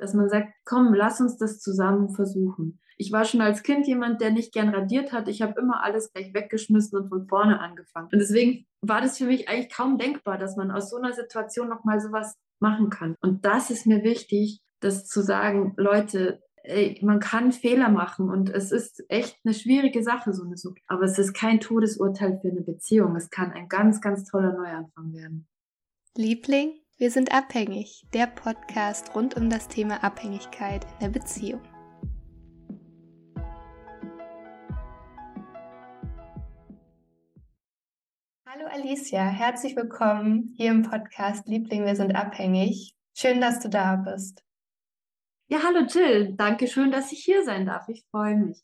dass man sagt, komm, lass uns das zusammen versuchen. Ich war schon als Kind jemand, der nicht gern radiert hat. Ich habe immer alles gleich weggeschmissen und von vorne angefangen. Und deswegen war das für mich eigentlich kaum denkbar, dass man aus so einer Situation nochmal sowas machen kann. Und das ist mir wichtig, das zu sagen, Leute, ey, man kann Fehler machen und es ist echt eine schwierige Sache, so eine Sucht. Aber es ist kein Todesurteil für eine Beziehung. Es kann ein ganz, ganz toller Neuanfang werden. Liebling, wir sind abhängig. Der Podcast rund um das Thema Abhängigkeit in der Beziehung. Hallo Alicia, herzlich willkommen hier im Podcast Liebling, wir sind abhängig. Schön, dass du da bist. Ja, hallo Jill, danke schön, dass ich hier sein darf. Ich freue mich.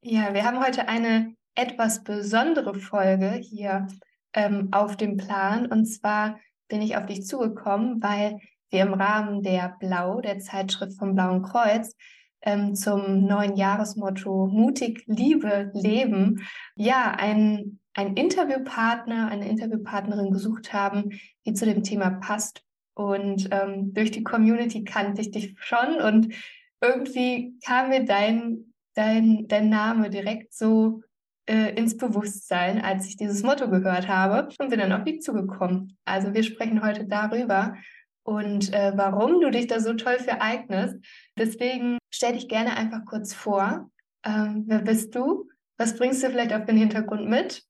Ja, wir haben heute eine etwas besondere Folge hier ähm, auf dem Plan. Und zwar bin ich auf dich zugekommen, weil wir im Rahmen der Blau, der Zeitschrift vom Blauen Kreuz, ähm, zum neuen Jahresmotto Mutig, Liebe, Leben, ja, ein einen Interviewpartner, eine Interviewpartnerin gesucht haben, die zu dem Thema passt. Und ähm, durch die Community kannte ich dich schon und irgendwie kam mir dein, dein, dein Name direkt so äh, ins Bewusstsein, als ich dieses Motto gehört habe und bin dann auf dich zugekommen. Also wir sprechen heute darüber und äh, warum du dich da so toll für eignest. Deswegen stell dich gerne einfach kurz vor. Ähm, wer bist du? Was bringst du vielleicht auf den Hintergrund mit?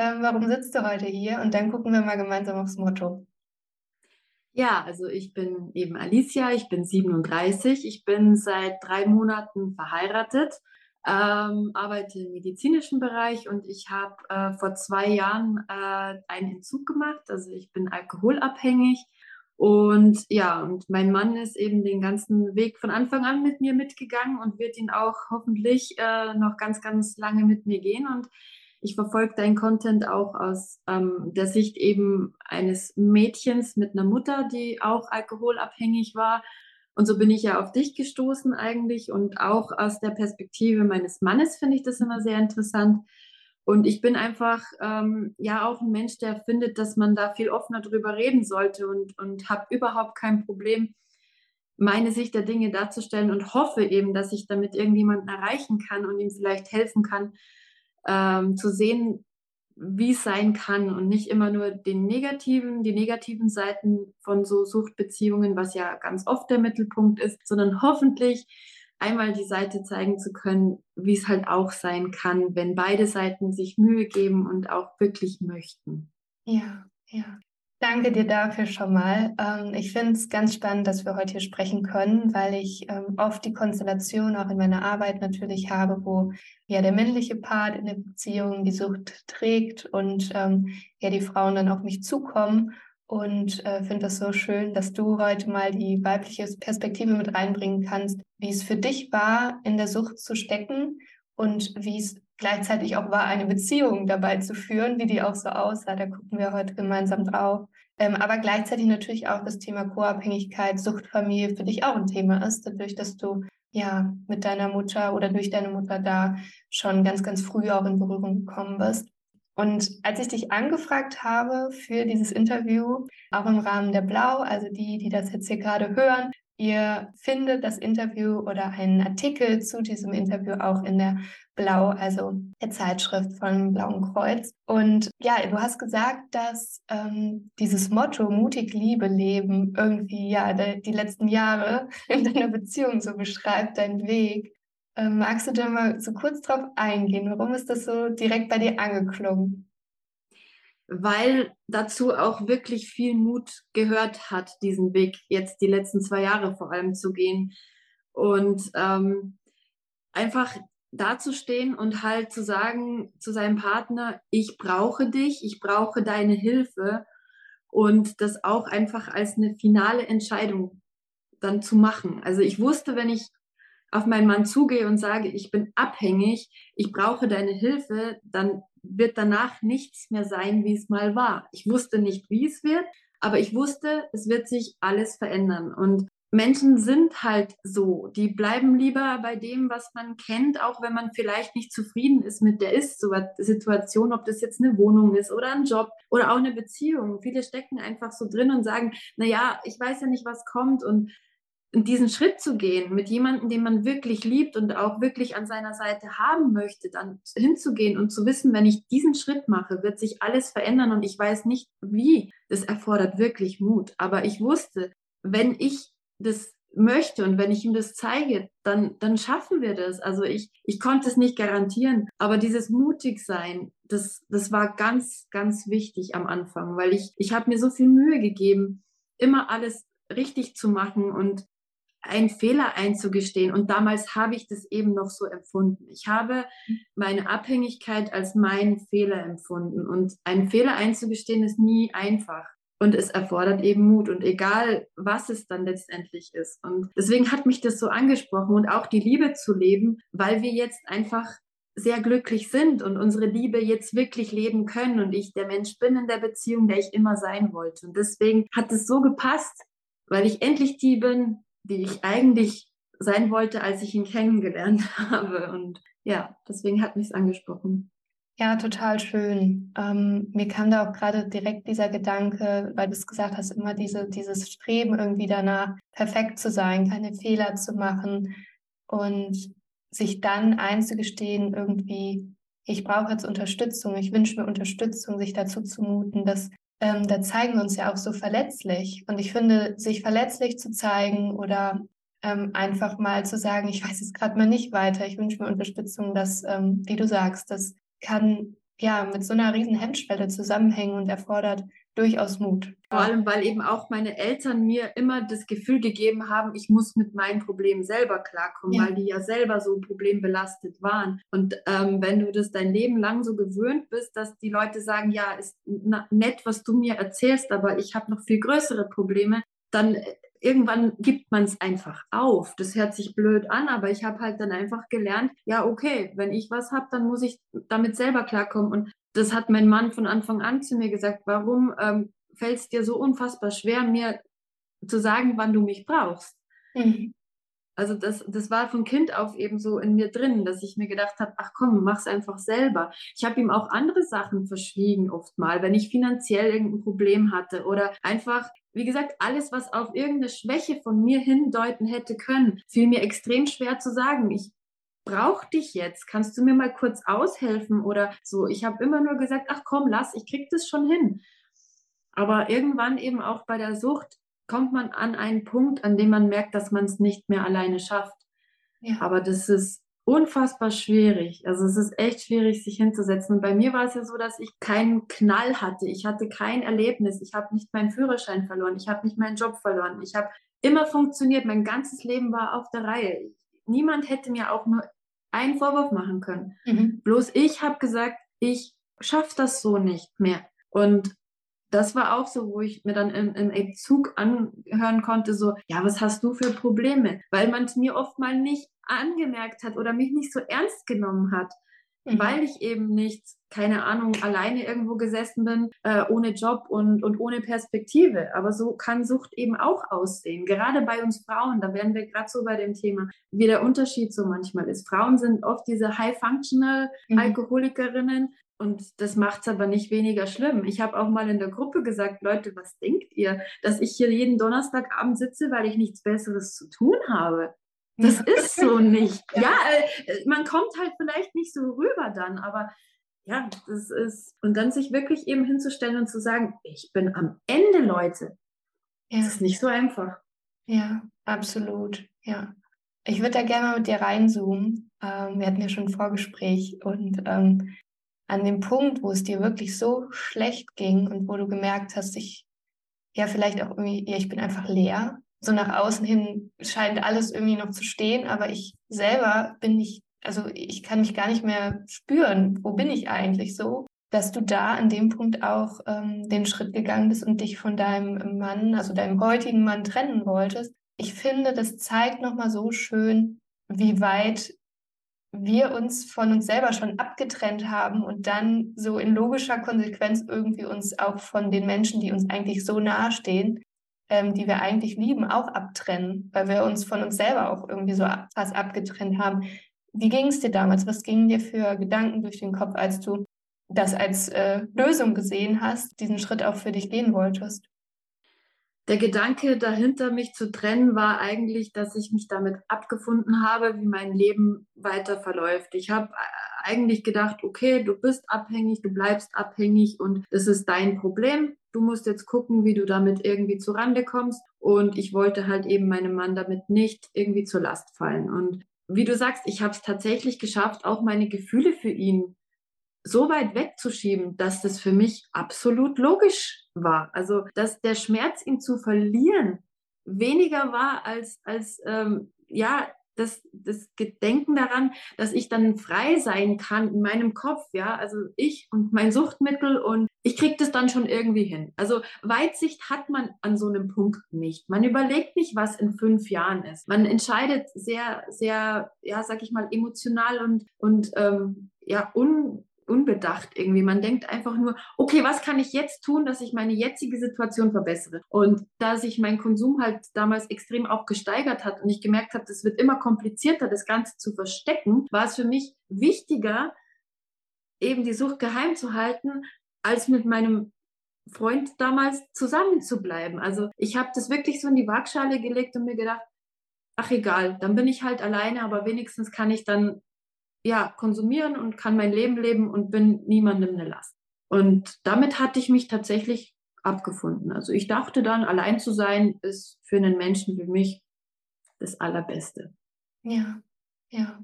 ähm, warum sitzt du heute hier? Und dann gucken wir mal gemeinsam aufs Motto. Ja, also ich bin eben Alicia, ich bin 37, ich bin seit drei Monaten verheiratet, ähm, arbeite im medizinischen Bereich und ich habe äh, vor zwei Jahren äh, einen Entzug gemacht. Also ich bin alkoholabhängig und ja, und mein Mann ist eben den ganzen Weg von Anfang an mit mir mitgegangen und wird ihn auch hoffentlich äh, noch ganz, ganz lange mit mir gehen. Und ich verfolge deinen Content auch aus ähm, der Sicht eben eines Mädchens mit einer Mutter, die auch alkoholabhängig war. Und so bin ich ja auf dich gestoßen eigentlich. Und auch aus der Perspektive meines Mannes finde ich das immer sehr interessant. Und ich bin einfach ähm, ja auch ein Mensch, der findet, dass man da viel offener drüber reden sollte und, und habe überhaupt kein Problem, meine Sicht der Dinge darzustellen und hoffe eben, dass ich damit irgendjemanden erreichen kann und ihm vielleicht helfen kann, ähm, zu sehen, wie es sein kann und nicht immer nur den negativen, die negativen Seiten von so Suchtbeziehungen, was ja ganz oft der Mittelpunkt ist, sondern hoffentlich einmal die Seite zeigen zu können, wie es halt auch sein kann, wenn beide Seiten sich Mühe geben und auch wirklich möchten. Ja, ja. Danke dir dafür schon mal. Ähm, ich finde es ganz spannend, dass wir heute hier sprechen können, weil ich ähm, oft die Konstellation auch in meiner Arbeit natürlich habe, wo ja der männliche Part in der Beziehung die Sucht trägt und ähm, ja die Frauen dann auf mich zukommen. Und äh, finde das so schön, dass du heute mal die weibliche Perspektive mit reinbringen kannst, wie es für dich war, in der Sucht zu stecken und wie es gleichzeitig auch war, eine Beziehung dabei zu führen, wie die auch so aussah. Da gucken wir heute gemeinsam drauf. Ähm, aber gleichzeitig natürlich auch das Thema Co-Abhängigkeit, Suchtfamilie für dich auch ein Thema ist, dadurch, dass du ja mit deiner Mutter oder durch deine Mutter da schon ganz, ganz früh auch in Berührung gekommen bist. Und als ich dich angefragt habe für dieses Interview, auch im Rahmen der Blau, also die, die das jetzt hier gerade hören, Ihr findet das Interview oder einen Artikel zu diesem Interview auch in der Blau, also der Zeitschrift vom Blauen Kreuz. Und ja, du hast gesagt, dass ähm, dieses Motto mutig Liebe leben irgendwie ja de, die letzten Jahre in deiner Beziehung so beschreibt, deinen Weg. Ähm, magst du da mal so kurz drauf eingehen? Warum ist das so direkt bei dir angeklungen? Weil dazu auch wirklich viel Mut gehört hat, diesen Weg jetzt die letzten zwei Jahre vor allem zu gehen und ähm, einfach dazustehen und halt zu sagen zu seinem Partner, ich brauche dich, ich brauche deine Hilfe und das auch einfach als eine finale Entscheidung dann zu machen. Also ich wusste, wenn ich auf meinen Mann zugehe und sage, ich bin abhängig, ich brauche deine Hilfe, dann wird danach nichts mehr sein, wie es mal war. Ich wusste nicht, wie es wird, aber ich wusste, es wird sich alles verändern. Und Menschen sind halt so. Die bleiben lieber bei dem, was man kennt, auch wenn man vielleicht nicht zufrieden ist mit der Ist-Situation, ob das jetzt eine Wohnung ist oder ein Job oder auch eine Beziehung. Viele stecken einfach so drin und sagen, na ja, ich weiß ja nicht, was kommt und diesen Schritt zu gehen, mit jemandem, den man wirklich liebt und auch wirklich an seiner Seite haben möchte, dann hinzugehen und zu wissen, wenn ich diesen Schritt mache, wird sich alles verändern und ich weiß nicht wie. Das erfordert wirklich Mut. Aber ich wusste, wenn ich das möchte und wenn ich ihm das zeige, dann, dann schaffen wir das. Also ich, ich konnte es nicht garantieren, aber dieses mutig sein, das, das war ganz, ganz wichtig am Anfang, weil ich, ich habe mir so viel Mühe gegeben, immer alles richtig zu machen und einen Fehler einzugestehen. Und damals habe ich das eben noch so empfunden. Ich habe meine Abhängigkeit als meinen Fehler empfunden. Und einen Fehler einzugestehen ist nie einfach. Und es erfordert eben Mut und egal, was es dann letztendlich ist. Und deswegen hat mich das so angesprochen und auch die Liebe zu leben, weil wir jetzt einfach sehr glücklich sind und unsere Liebe jetzt wirklich leben können und ich der Mensch bin in der Beziehung, der ich immer sein wollte. Und deswegen hat es so gepasst, weil ich endlich die bin, die ich eigentlich sein wollte, als ich ihn kennengelernt habe. Und ja, deswegen hat mich es angesprochen. Ja, total schön. Ähm, mir kam da auch gerade direkt dieser Gedanke, weil du es gesagt hast, immer diese, dieses Streben irgendwie danach, perfekt zu sein, keine Fehler zu machen und sich dann einzugestehen, irgendwie, ich brauche jetzt Unterstützung, ich wünsche mir Unterstützung, sich dazu zu muten, dass ähm, da zeigen wir uns ja auch so verletzlich. Und ich finde, sich verletzlich zu zeigen oder ähm, einfach mal zu sagen, ich weiß jetzt gerade mal nicht weiter, ich wünsche mir Unterstützung, dass, ähm, wie du sagst, das kann ja mit so einer riesen Hemmschwelle zusammenhängen und erfordert durchaus Mut. Vor allem, weil eben auch meine Eltern mir immer das Gefühl gegeben haben, ich muss mit meinen Problemen selber klarkommen, ja. weil die ja selber so problembelastet waren. Und ähm, wenn du das dein Leben lang so gewöhnt bist, dass die Leute sagen, ja, ist nett, was du mir erzählst, aber ich habe noch viel größere Probleme, dann äh, irgendwann gibt man es einfach auf. Das hört sich blöd an, aber ich habe halt dann einfach gelernt, ja, okay, wenn ich was habe, dann muss ich damit selber klarkommen. Und das hat mein Mann von Anfang an zu mir gesagt, warum ähm, fällt es dir so unfassbar schwer, mir zu sagen, wann du mich brauchst? Mhm. Also das, das war von Kind auf eben so in mir drin, dass ich mir gedacht habe, ach komm, mach's einfach selber. Ich habe ihm auch andere Sachen verschwiegen oft mal, wenn ich finanziell irgendein Problem hatte oder einfach, wie gesagt, alles, was auf irgendeine Schwäche von mir hindeuten hätte können, fiel mir extrem schwer zu sagen. Ich brauche dich jetzt. Kannst du mir mal kurz aushelfen oder so? Ich habe immer nur gesagt, ach komm, lass, ich krieg das schon hin. Aber irgendwann eben auch bei der Sucht kommt man an einen Punkt, an dem man merkt, dass man es nicht mehr alleine schafft. Ja. Aber das ist unfassbar schwierig. Also es ist echt schwierig, sich hinzusetzen. Und bei mir war es ja so, dass ich keinen Knall hatte. Ich hatte kein Erlebnis. Ich habe nicht meinen Führerschein verloren. Ich habe nicht meinen Job verloren. Ich habe immer funktioniert. Mein ganzes Leben war auf der Reihe. Niemand hätte mir auch nur einen Vorwurf machen können. Mhm. Bloß ich habe gesagt, ich schaffe das so nicht mehr. Und das war auch so, wo ich mir dann im, im Zug anhören konnte, so, ja, was hast du für Probleme? Weil man es mir oft mal nicht angemerkt hat oder mich nicht so ernst genommen hat, mhm. weil ich eben nicht, keine Ahnung, alleine irgendwo gesessen bin, äh, ohne Job und, und ohne Perspektive. Aber so kann Sucht eben auch aussehen. Gerade bei uns Frauen, da werden wir gerade so bei dem Thema, wie der Unterschied so manchmal ist. Frauen sind oft diese High-Functional-Alkoholikerinnen, mhm. Und das macht es aber nicht weniger schlimm. Ich habe auch mal in der Gruppe gesagt, Leute, was denkt ihr, dass ich hier jeden Donnerstagabend sitze, weil ich nichts Besseres zu tun habe? Das ist so nicht. Ja, äh, man kommt halt vielleicht nicht so rüber dann, aber ja, das ist. Und dann sich wirklich eben hinzustellen und zu sagen, ich bin am Ende, Leute. Ja. Das ist nicht so einfach. Ja, absolut. Ja. Ich würde da gerne mal mit dir reinzoomen. Ähm, wir hatten ja schon ein Vorgespräch und ähm, an dem Punkt, wo es dir wirklich so schlecht ging und wo du gemerkt hast, ich, ja, vielleicht auch irgendwie, ja, ich bin einfach leer. So nach außen hin scheint alles irgendwie noch zu stehen, aber ich selber bin nicht, also ich kann mich gar nicht mehr spüren, wo bin ich eigentlich so, dass du da an dem Punkt auch ähm, den Schritt gegangen bist und dich von deinem Mann, also deinem heutigen Mann trennen wolltest. Ich finde, das zeigt nochmal so schön, wie weit wir uns von uns selber schon abgetrennt haben und dann so in logischer Konsequenz irgendwie uns auch von den Menschen, die uns eigentlich so nahestehen, ähm, die wir eigentlich lieben, auch abtrennen, weil wir uns von uns selber auch irgendwie so fast abgetrennt haben. Wie ging es dir damals? Was gingen dir für Gedanken durch den Kopf, als du das als äh, Lösung gesehen hast, diesen Schritt auch für dich gehen wolltest? der Gedanke dahinter, mich zu trennen, war eigentlich, dass ich mich damit abgefunden habe, wie mein Leben weiter verläuft. Ich habe eigentlich gedacht, okay, du bist abhängig, du bleibst abhängig und das ist dein Problem. Du musst jetzt gucken, wie du damit irgendwie zurande kommst. Und ich wollte halt eben meinem Mann damit nicht irgendwie zur Last fallen. Und wie du sagst, ich habe es tatsächlich geschafft, auch meine Gefühle für ihn so weit wegzuschieben, dass das für mich absolut logisch war. Also, dass der Schmerz, ihn zu verlieren, weniger war als, als ähm, ja, das, das Gedenken daran, dass ich dann frei sein kann in meinem Kopf, ja, also ich und mein Suchtmittel und ich kriege das dann schon irgendwie hin. Also Weitsicht hat man an so einem Punkt nicht. Man überlegt nicht, was in fünf Jahren ist. Man entscheidet sehr, sehr, ja, sag ich mal, emotional und, und ähm, ja, un, unbedacht irgendwie. Man denkt einfach nur, okay, was kann ich jetzt tun, dass ich meine jetzige Situation verbessere? Und da sich mein Konsum halt damals extrem auch gesteigert hat und ich gemerkt habe, es wird immer komplizierter, das Ganze zu verstecken, war es für mich wichtiger, eben die Sucht geheim zu halten, als mit meinem Freund damals zusammen zu bleiben. Also ich habe das wirklich so in die Waagschale gelegt und mir gedacht, ach egal, dann bin ich halt alleine, aber wenigstens kann ich dann ja, konsumieren und kann mein Leben leben und bin niemandem eine Last. Und damit hatte ich mich tatsächlich abgefunden. Also ich dachte dann, allein zu sein, ist für einen Menschen wie mich das Allerbeste. Ja, ja.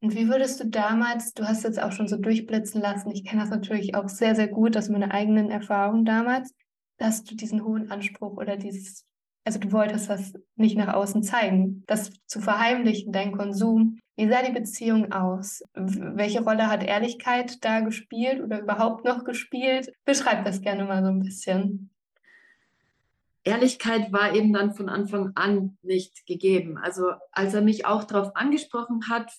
Und wie würdest du damals, du hast jetzt auch schon so durchblitzen lassen, ich kenne das natürlich auch sehr, sehr gut aus meiner eigenen Erfahrung damals, dass du diesen hohen Anspruch oder dieses, also du wolltest das nicht nach außen zeigen, das zu verheimlichen, dein Konsum, wie sah die Beziehung aus? Welche Rolle hat Ehrlichkeit da gespielt oder überhaupt noch gespielt? Beschreib das gerne mal so ein bisschen. Ehrlichkeit war eben dann von Anfang an nicht gegeben. Also als er mich auch darauf angesprochen hat,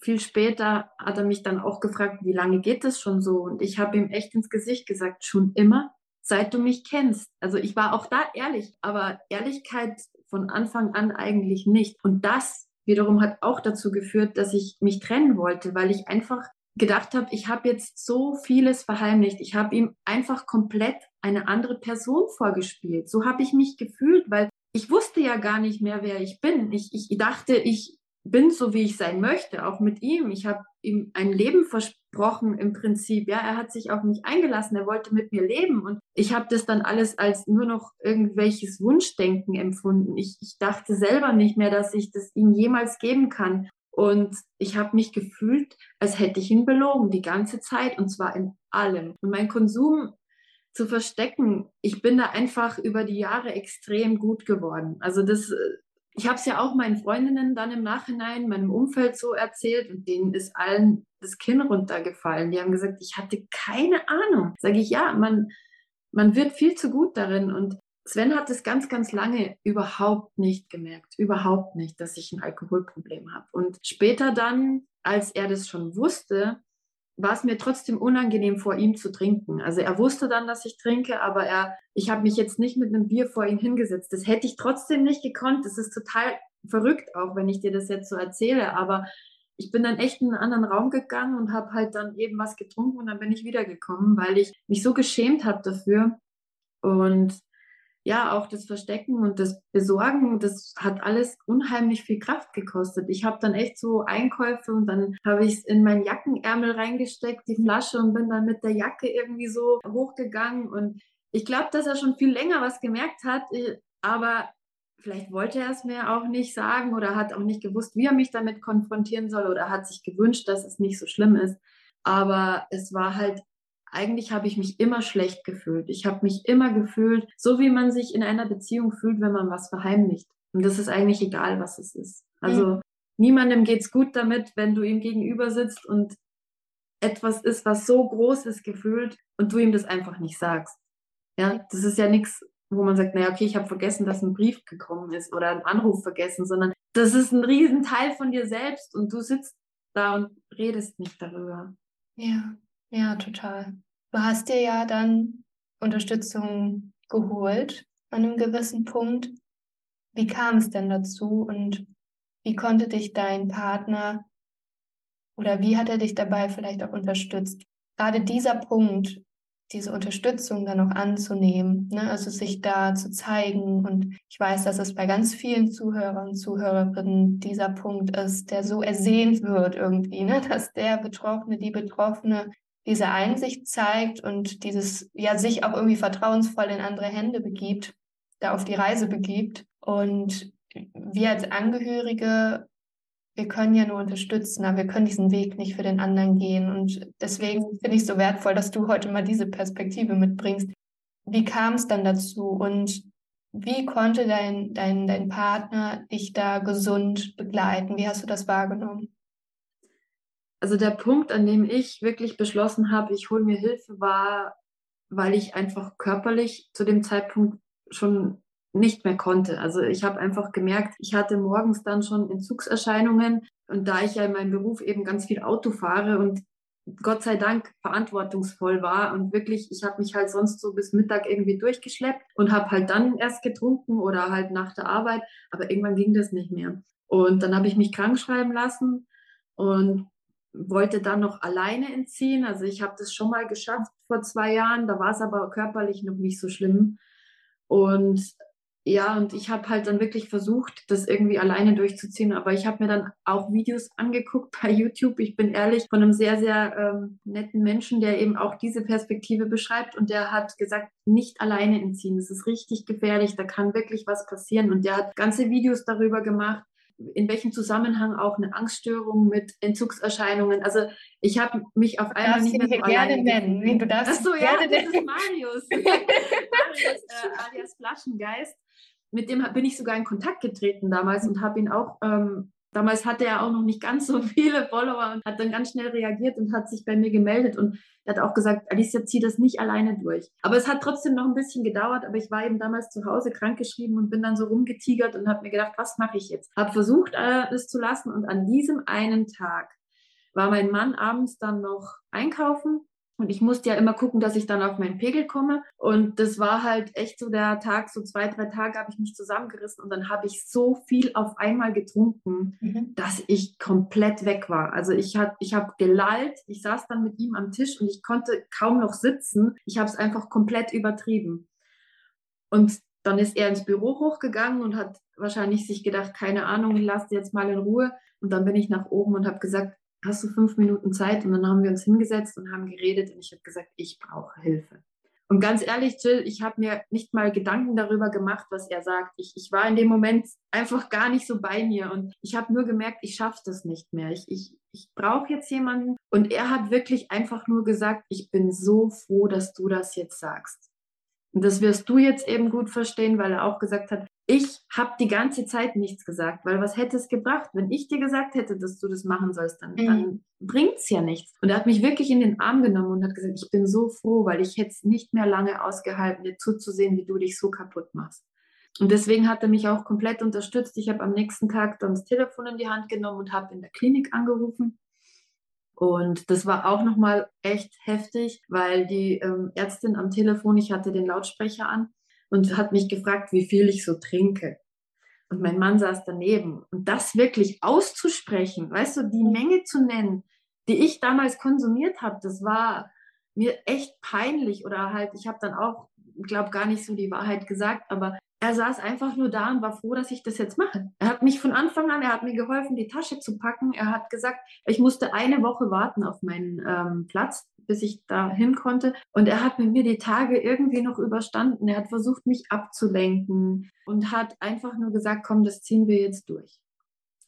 viel später hat er mich dann auch gefragt, wie lange geht das schon so? Und ich habe ihm echt ins Gesicht gesagt, schon immer, seit du mich kennst. Also ich war auch da ehrlich, aber Ehrlichkeit von Anfang an eigentlich nicht. Und das wiederum hat auch dazu geführt, dass ich mich trennen wollte, weil ich einfach gedacht habe, ich habe jetzt so vieles verheimlicht. Ich habe ihm einfach komplett eine andere Person vorgespielt. So habe ich mich gefühlt, weil ich wusste ja gar nicht mehr, wer ich bin. Ich, ich dachte, ich bin so, wie ich sein möchte, auch mit ihm. Ich habe ihm ein Leben versprochen im Prinzip. Ja, er hat sich auf mich eingelassen, er wollte mit mir leben und ich habe das dann alles als nur noch irgendwelches Wunschdenken empfunden. Ich, ich dachte selber nicht mehr, dass ich das ihm jemals geben kann. Und ich habe mich gefühlt, als hätte ich ihn belogen die ganze Zeit und zwar in allem. Und mein Konsum zu verstecken, ich bin da einfach über die Jahre extrem gut geworden. Also das äh, ich habe es ja auch meinen Freundinnen dann im Nachhinein, meinem Umfeld so erzählt und denen ist allen das Kinn runtergefallen. Die haben gesagt, ich hatte keine Ahnung. Sage ich, ja, man, man wird viel zu gut darin und Sven hat es ganz, ganz lange überhaupt nicht gemerkt, überhaupt nicht, dass ich ein Alkoholproblem habe. Und später dann, als er das schon wusste, war es mir trotzdem unangenehm, vor ihm zu trinken. Also er wusste dann, dass ich trinke, aber er, ich habe mich jetzt nicht mit einem Bier vor ihn hingesetzt. Das hätte ich trotzdem nicht gekonnt. Das ist total verrückt, auch wenn ich dir das jetzt so erzähle. Aber ich bin dann echt in einen anderen Raum gegangen und habe halt dann eben was getrunken und dann bin ich wiedergekommen, weil ich mich so geschämt habe dafür. Und ja, auch das Verstecken und das Besorgen, das hat alles unheimlich viel Kraft gekostet. Ich habe dann echt so Einkäufe und dann habe ich es in meinen Jackenärmel reingesteckt, die Flasche, und bin dann mit der Jacke irgendwie so hochgegangen. Und ich glaube, dass er schon viel länger was gemerkt hat, äh, aber vielleicht wollte er es mir auch nicht sagen oder hat auch nicht gewusst, wie er mich damit konfrontieren soll oder hat sich gewünscht, dass es nicht so schlimm ist. Aber es war halt eigentlich habe ich mich immer schlecht gefühlt. Ich habe mich immer gefühlt, so wie man sich in einer Beziehung fühlt, wenn man was verheimlicht. Und das ist eigentlich egal, was es ist. Also mhm. niemandem geht's gut damit, wenn du ihm gegenüber sitzt und etwas ist, was so groß ist gefühlt und du ihm das einfach nicht sagst. Ja, das ist ja nichts, wo man sagt, naja, okay, ich habe vergessen, dass ein Brief gekommen ist oder ein Anruf vergessen, sondern das ist ein Riesenteil von dir selbst und du sitzt da und redest nicht darüber. Ja, ja, total. Du hast dir ja dann Unterstützung geholt an einem gewissen Punkt. Wie kam es denn dazu und wie konnte dich dein Partner oder wie hat er dich dabei vielleicht auch unterstützt? Gerade dieser Punkt, diese Unterstützung dann auch anzunehmen, ne? also sich da zu zeigen. Und ich weiß, dass es bei ganz vielen Zuhörern und Zuhörerinnen dieser Punkt ist, der so ersehnt wird irgendwie, ne? dass der Betroffene, die Betroffene diese Einsicht zeigt und dieses, ja, sich auch irgendwie vertrauensvoll in andere Hände begibt, da auf die Reise begibt. Und wir als Angehörige wir können ja nur unterstützen, aber wir können diesen Weg nicht für den anderen gehen. Und deswegen finde ich es so wertvoll, dass du heute mal diese Perspektive mitbringst. Wie kam es dann dazu und wie konnte dein, dein, dein Partner dich da gesund begleiten? Wie hast du das wahrgenommen? Also der Punkt, an dem ich wirklich beschlossen habe, ich hole mir Hilfe, war, weil ich einfach körperlich zu dem Zeitpunkt schon nicht mehr konnte. Also ich habe einfach gemerkt, ich hatte morgens dann schon Entzugserscheinungen und da ich ja in meinem Beruf eben ganz viel Auto fahre und Gott sei Dank verantwortungsvoll war und wirklich, ich habe mich halt sonst so bis Mittag irgendwie durchgeschleppt und habe halt dann erst getrunken oder halt nach der Arbeit, aber irgendwann ging das nicht mehr. Und dann habe ich mich krank schreiben lassen und wollte dann noch alleine entziehen. Also ich habe das schon mal geschafft vor zwei Jahren, da war es aber körperlich noch nicht so schlimm. Und ja, und ich habe halt dann wirklich versucht, das irgendwie alleine durchzuziehen. Aber ich habe mir dann auch Videos angeguckt bei YouTube. Ich bin ehrlich, von einem sehr, sehr ähm, netten Menschen, der eben auch diese Perspektive beschreibt. Und der hat gesagt, nicht alleine entziehen. Das ist richtig gefährlich. Da kann wirklich was passieren. Und der hat ganze Videos darüber gemacht in welchem Zusammenhang auch eine Angststörung mit Entzugserscheinungen. Also ich habe mich auf einmal nicht mehr so gerne nennen. Nee, du darfst Ach so, ja, das ist Marius. Marius äh, alias Flaschengeist mit dem bin ich sogar in Kontakt getreten damals und habe ihn auch, ähm, damals hatte er auch noch nicht ganz so viele Follower und hat dann ganz schnell reagiert und hat sich bei mir gemeldet und hat auch gesagt, Alicia, zieh das nicht alleine durch. Aber es hat trotzdem noch ein bisschen gedauert, aber ich war eben damals zu Hause krankgeschrieben und bin dann so rumgetigert und habe mir gedacht, was mache ich jetzt? Habe versucht, äh, es zu lassen und an diesem einen Tag war mein Mann abends dann noch einkaufen und ich musste ja immer gucken, dass ich dann auf meinen Pegel komme. Und das war halt echt so der Tag, so zwei, drei Tage habe ich mich zusammengerissen und dann habe ich so viel auf einmal getrunken, mhm. dass ich komplett weg war. Also ich habe ich hab gelallt, ich saß dann mit ihm am Tisch und ich konnte kaum noch sitzen. Ich habe es einfach komplett übertrieben. Und dann ist er ins Büro hochgegangen und hat wahrscheinlich sich gedacht, keine Ahnung, lass jetzt mal in Ruhe. Und dann bin ich nach oben und habe gesagt, hast du fünf Minuten Zeit? Und dann haben wir uns hingesetzt und haben geredet und ich habe gesagt, ich brauche Hilfe. Und ganz ehrlich, Jill, ich habe mir nicht mal Gedanken darüber gemacht, was er sagt. Ich, ich war in dem Moment einfach gar nicht so bei mir und ich habe nur gemerkt, ich schaffe das nicht mehr. Ich, ich, ich brauche jetzt jemanden. Und er hat wirklich einfach nur gesagt, ich bin so froh, dass du das jetzt sagst. Und das wirst du jetzt eben gut verstehen, weil er auch gesagt hat, ich habe die ganze Zeit nichts gesagt, weil was hätte es gebracht, wenn ich dir gesagt hätte, dass du das machen sollst, dann, mhm. dann bringt es ja nichts. Und er hat mich wirklich in den Arm genommen und hat gesagt, ich bin so froh, weil ich hätte es nicht mehr lange ausgehalten, dir zuzusehen, wie du dich so kaputt machst. Und deswegen hat er mich auch komplett unterstützt. Ich habe am nächsten Tag dann das Telefon in die Hand genommen und habe in der Klinik angerufen. Und das war auch nochmal echt heftig, weil die ähm, Ärztin am Telefon, ich hatte den Lautsprecher an, und hat mich gefragt, wie viel ich so trinke. Und mein Mann saß daneben. Und das wirklich auszusprechen, weißt du, die Menge zu nennen, die ich damals konsumiert habe, das war mir echt peinlich. Oder halt, ich habe dann auch, glaube gar nicht so die Wahrheit gesagt, aber er saß einfach nur da und war froh, dass ich das jetzt mache. Er hat mich von Anfang an, er hat mir geholfen, die Tasche zu packen. Er hat gesagt, ich musste eine Woche warten auf meinen ähm, Platz, bis ich da hin konnte. Und er hat mit mir die Tage irgendwie noch überstanden. Er hat versucht, mich abzulenken und hat einfach nur gesagt, komm, das ziehen wir jetzt durch.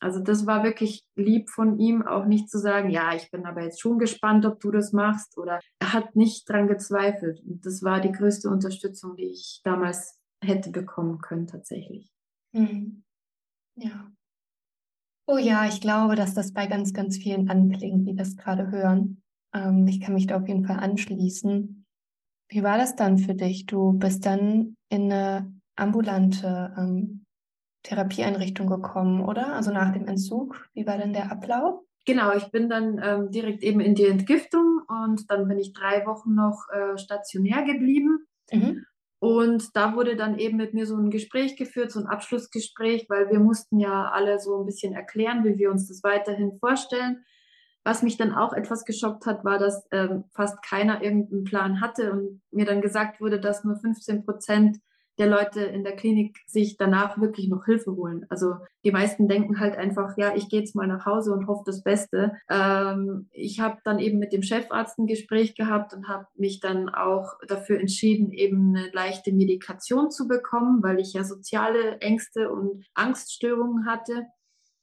Also das war wirklich lieb von ihm, auch nicht zu sagen, ja, ich bin aber jetzt schon gespannt, ob du das machst. Oder er hat nicht dran gezweifelt. Und das war die größte Unterstützung, die ich damals hätte bekommen können tatsächlich. Mhm. Ja. Oh ja, ich glaube, dass das bei ganz, ganz vielen anklingt, die das gerade hören. Ähm, ich kann mich da auf jeden Fall anschließen. Wie war das dann für dich? Du bist dann in eine ambulante ähm, Therapieeinrichtung gekommen, oder? Also nach dem Entzug. Wie war denn der Ablauf? Genau, ich bin dann ähm, direkt eben in die Entgiftung und dann bin ich drei Wochen noch äh, stationär geblieben. Mhm. Und da wurde dann eben mit mir so ein Gespräch geführt, so ein Abschlussgespräch, weil wir mussten ja alle so ein bisschen erklären, wie wir uns das weiterhin vorstellen. Was mich dann auch etwas geschockt hat, war, dass ähm, fast keiner irgendeinen Plan hatte und mir dann gesagt wurde, dass nur 15 Prozent der Leute in der Klinik sich danach wirklich noch Hilfe holen. Also die meisten denken halt einfach, ja, ich gehe jetzt mal nach Hause und hoffe das Beste. Ähm, ich habe dann eben mit dem Chefarzt ein Gespräch gehabt und habe mich dann auch dafür entschieden, eben eine leichte Medikation zu bekommen, weil ich ja soziale Ängste und Angststörungen hatte.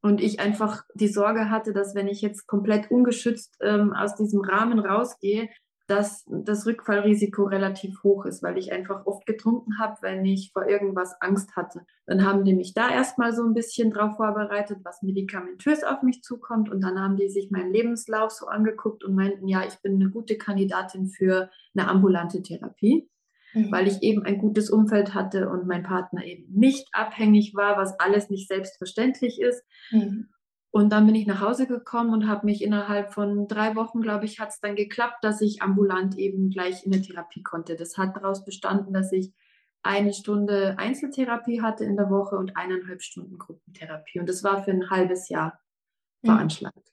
Und ich einfach die Sorge hatte, dass wenn ich jetzt komplett ungeschützt ähm, aus diesem Rahmen rausgehe, dass das Rückfallrisiko relativ hoch ist, weil ich einfach oft getrunken habe, wenn ich vor irgendwas Angst hatte. Dann haben die mich da erstmal so ein bisschen drauf vorbereitet, was medikamentös auf mich zukommt. Und dann haben die sich meinen Lebenslauf so angeguckt und meinten, ja, ich bin eine gute Kandidatin für eine ambulante Therapie, mhm. weil ich eben ein gutes Umfeld hatte und mein Partner eben nicht abhängig war, was alles nicht selbstverständlich ist. Mhm. Und dann bin ich nach Hause gekommen und habe mich innerhalb von drei Wochen, glaube ich, hat es dann geklappt, dass ich ambulant eben gleich in der Therapie konnte. Das hat daraus bestanden, dass ich eine Stunde Einzeltherapie hatte in der Woche und eineinhalb Stunden Gruppentherapie. Und das war für ein halbes Jahr mhm. veranschlagt.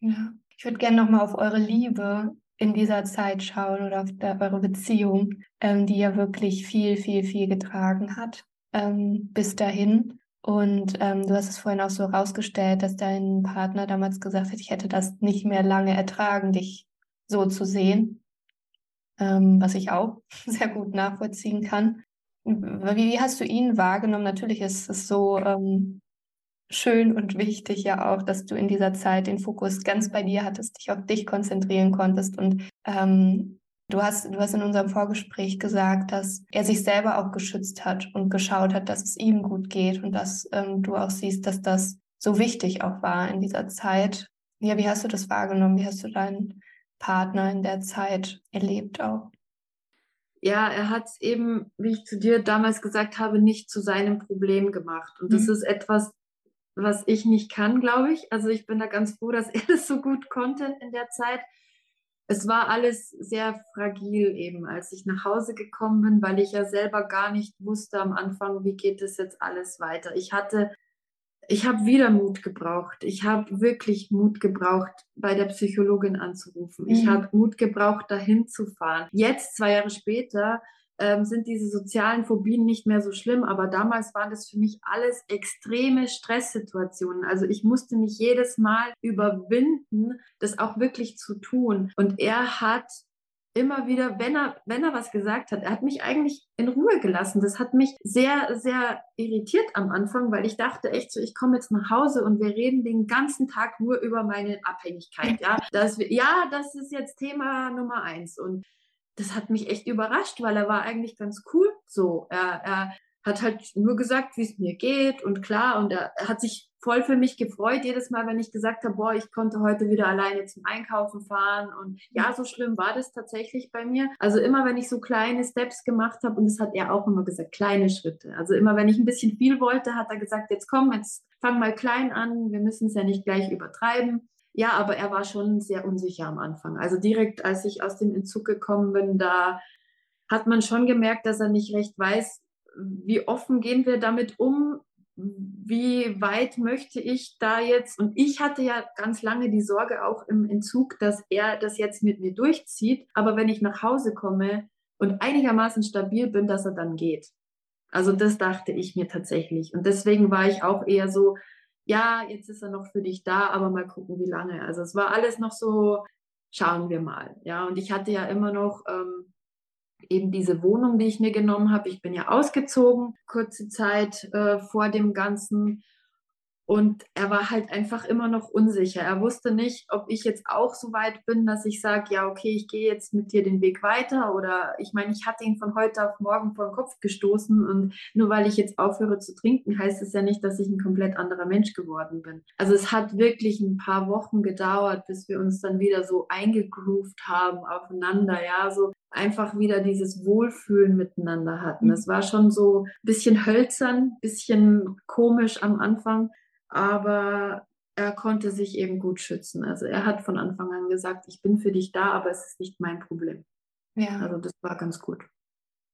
Ja, ich würde gerne nochmal auf eure Liebe in dieser Zeit schauen oder auf der, eure Beziehung, ähm, die ja wirklich viel, viel, viel getragen hat ähm, bis dahin. Und ähm, du hast es vorhin auch so rausgestellt, dass dein Partner damals gesagt hat, ich hätte das nicht mehr lange ertragen, dich so zu sehen, ähm, was ich auch sehr gut nachvollziehen kann. Wie, wie, hast du ihn wahrgenommen? Natürlich ist es so ähm, schön und wichtig ja auch, dass du in dieser Zeit den Fokus ganz bei dir hattest, dich auf dich konzentrieren konntest und ähm, Du hast, du hast in unserem Vorgespräch gesagt, dass er sich selber auch geschützt hat und geschaut hat, dass es ihm gut geht und dass ähm, du auch siehst, dass das so wichtig auch war in dieser Zeit. Ja, wie hast du das wahrgenommen? Wie hast du deinen Partner in der Zeit erlebt auch? Ja, er hat es eben, wie ich zu dir damals gesagt habe, nicht zu seinem Problem gemacht. Und das mhm. ist etwas, was ich nicht kann, glaube ich. Also ich bin da ganz froh, dass er das so gut konnte in der Zeit es war alles sehr fragil eben, als ich nach Hause gekommen bin, weil ich ja selber gar nicht wusste am Anfang, wie geht es jetzt alles weiter. Ich hatte, ich habe wieder Mut gebraucht. Ich habe wirklich Mut gebraucht, bei der Psychologin anzurufen. Mhm. Ich habe Mut gebraucht, dahin zu fahren. Jetzt, zwei Jahre später, ähm, sind diese sozialen Phobien nicht mehr so schlimm, aber damals waren das für mich alles extreme Stresssituationen. Also ich musste mich jedes Mal überwinden, das auch wirklich zu tun. Und er hat immer wieder, wenn er, wenn er was gesagt hat, er hat mich eigentlich in Ruhe gelassen. Das hat mich sehr, sehr irritiert am Anfang, weil ich dachte echt so, ich komme jetzt nach Hause und wir reden den ganzen Tag nur über meine Abhängigkeit. Ja, das, ja, das ist jetzt Thema Nummer eins. Und das hat mich echt überrascht, weil er war eigentlich ganz cool so. Er, er hat halt nur gesagt, wie es mir geht und klar und er, er, hat sich voll für mich gefreut jedes Mal, wenn ich gesagt habe, boah, ich konnte heute wieder alleine zum Einkaufen fahren und ja, so schlimm war das tatsächlich bei mir. Also immer, wenn ich so kleine Steps gemacht habe und das hat er auch immer gesagt, kleine Schritte. Also immer, wenn ich ein bisschen viel wollte, hat er gesagt, jetzt komm, jetzt fang mal klein an, wir müssen es ja nicht gleich übertreiben. Ja, aber er war schon sehr unsicher am Anfang. Also direkt, als ich aus dem Entzug gekommen bin, da hat man schon gemerkt, dass er nicht recht weiß, wie offen gehen wir damit um, wie weit möchte ich da jetzt? Und ich hatte ja ganz lange die Sorge auch im Entzug, dass er das jetzt mit mir durchzieht. Aber wenn ich nach Hause komme und einigermaßen stabil bin, dass er dann geht. Also das dachte ich mir tatsächlich. Und deswegen war ich auch eher so, ja, jetzt ist er noch für dich da, aber mal gucken, wie lange. Also es war alles noch so, schauen wir mal. Ja, und ich hatte ja immer noch ähm, eben diese Wohnung, die ich mir genommen habe. Ich bin ja ausgezogen, kurze Zeit äh, vor dem Ganzen. Und er war halt einfach immer noch unsicher. Er wusste nicht, ob ich jetzt auch so weit bin, dass ich sage, ja, okay, ich gehe jetzt mit dir den Weg weiter. Oder ich meine, ich hatte ihn von heute auf morgen vor den Kopf gestoßen. Und nur weil ich jetzt aufhöre zu trinken, heißt es ja nicht, dass ich ein komplett anderer Mensch geworden bin. Also es hat wirklich ein paar Wochen gedauert, bis wir uns dann wieder so eingegroovt haben aufeinander. Ja, so einfach wieder dieses Wohlfühlen miteinander hatten. Es war schon so ein bisschen hölzern, bisschen komisch am Anfang aber er konnte sich eben gut schützen. Also er hat von Anfang an gesagt, ich bin für dich da, aber es ist nicht mein Problem. Ja. Also das war ganz gut.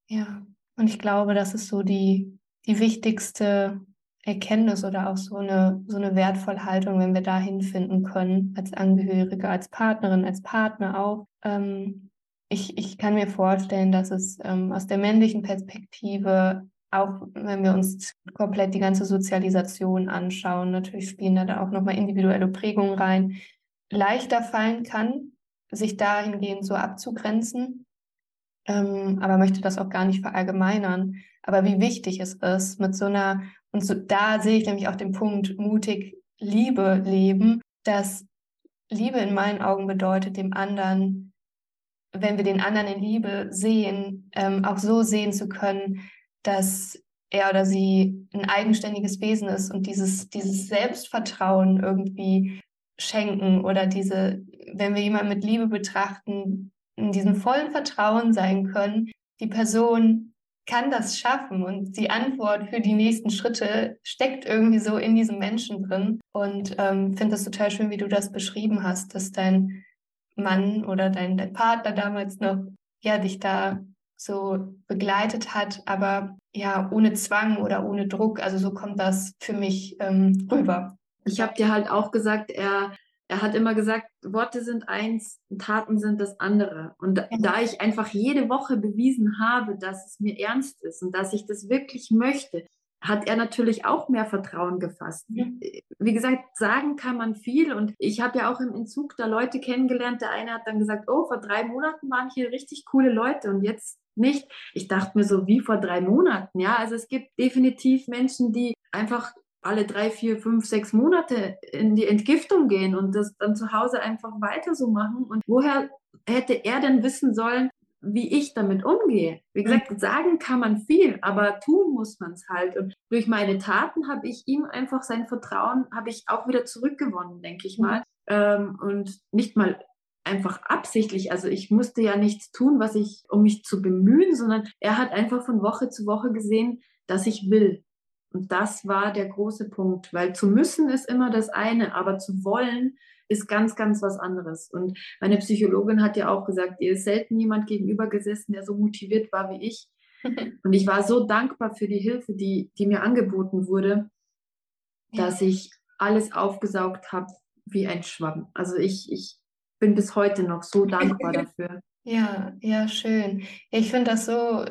Ja, und ich glaube, das ist so die, die wichtigste Erkenntnis oder auch so eine, so eine wertvolle Haltung, wenn wir dahin finden können, als Angehörige, als Partnerin, als Partner auch. Ähm, ich, ich kann mir vorstellen, dass es ähm, aus der männlichen Perspektive, auch wenn wir uns komplett die ganze Sozialisation anschauen, natürlich spielen da, da auch nochmal individuelle Prägungen rein, leichter fallen kann, sich dahingehend so abzugrenzen. Ähm, aber möchte das auch gar nicht verallgemeinern. Aber wie wichtig es ist, mit so einer, und so, da sehe ich nämlich auch den Punkt, mutig Liebe leben, dass Liebe in meinen Augen bedeutet, dem anderen wenn wir den anderen in Liebe sehen, ähm, auch so sehen zu können, dass er oder sie ein eigenständiges Wesen ist und dieses, dieses Selbstvertrauen irgendwie schenken oder diese, wenn wir jemanden mit Liebe betrachten, in diesem vollen Vertrauen sein können, die Person kann das schaffen und die Antwort für die nächsten Schritte steckt irgendwie so in diesem Menschen drin. Und ähm, finde das total schön, wie du das beschrieben hast, dass dein Mann oder dein, dein Partner damals noch, ja, dich da so begleitet hat, aber ja, ohne Zwang oder ohne Druck. Also so kommt das für mich ähm, rüber. Ich habe dir halt auch gesagt, er, er hat immer gesagt, Worte sind eins, Taten sind das andere. Und ja. da ich einfach jede Woche bewiesen habe, dass es mir ernst ist und dass ich das wirklich möchte, hat er natürlich auch mehr Vertrauen gefasst. Wie gesagt, sagen kann man viel und ich habe ja auch im Entzug da Leute kennengelernt. Der eine hat dann gesagt, oh, vor drei Monaten waren hier richtig coole Leute und jetzt nicht. Ich dachte mir so, wie vor drei Monaten, ja. Also es gibt definitiv Menschen, die einfach alle drei, vier, fünf, sechs Monate in die Entgiftung gehen und das dann zu Hause einfach weiter so machen. Und woher hätte er denn wissen sollen, wie ich damit umgehe. Wie gesagt, mhm. sagen kann man viel, aber tun muss man es halt. Und durch meine Taten habe ich ihm einfach sein Vertrauen, habe ich auch wieder zurückgewonnen, denke ich mal. Mhm. Ähm, und nicht mal einfach absichtlich. Also ich musste ja nichts tun, was ich, um mich zu bemühen, sondern er hat einfach von Woche zu Woche gesehen, dass ich will. Und das war der große Punkt, weil zu müssen ist immer das eine, aber zu wollen ist ganz, ganz was anderes. Und meine Psychologin hat ja auch gesagt, ihr ist selten jemand gegenüber gesessen, der so motiviert war wie ich. Und ich war so dankbar für die Hilfe, die, die mir angeboten wurde, dass ich alles aufgesaugt habe wie ein Schwamm. Also ich, ich bin bis heute noch so dankbar dafür. Ja, ja, schön. Ich finde das so,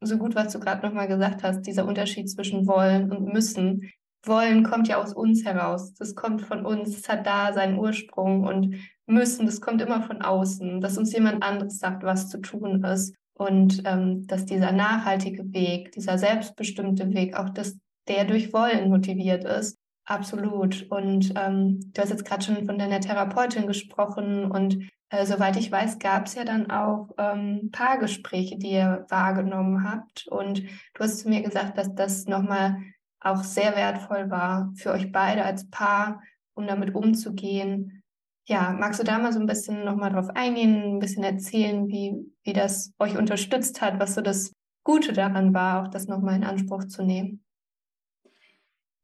so gut, was du gerade nochmal gesagt hast, dieser Unterschied zwischen wollen und müssen wollen kommt ja aus uns heraus. Das kommt von uns, es hat da seinen Ursprung und müssen, das kommt immer von außen, dass uns jemand anderes sagt, was zu tun ist. Und ähm, dass dieser nachhaltige Weg, dieser selbstbestimmte Weg, auch dass der durch Wollen motiviert ist. Absolut. Und ähm, du hast jetzt gerade schon von deiner Therapeutin gesprochen und äh, soweit ich weiß, gab es ja dann auch ähm, Paargespräche, die ihr wahrgenommen habt. Und du hast zu mir gesagt, dass das nochmal auch sehr wertvoll war für euch beide als Paar, um damit umzugehen. Ja, magst du da mal so ein bisschen nochmal drauf eingehen, ein bisschen erzählen, wie, wie das euch unterstützt hat, was so das Gute daran war, auch das nochmal in Anspruch zu nehmen?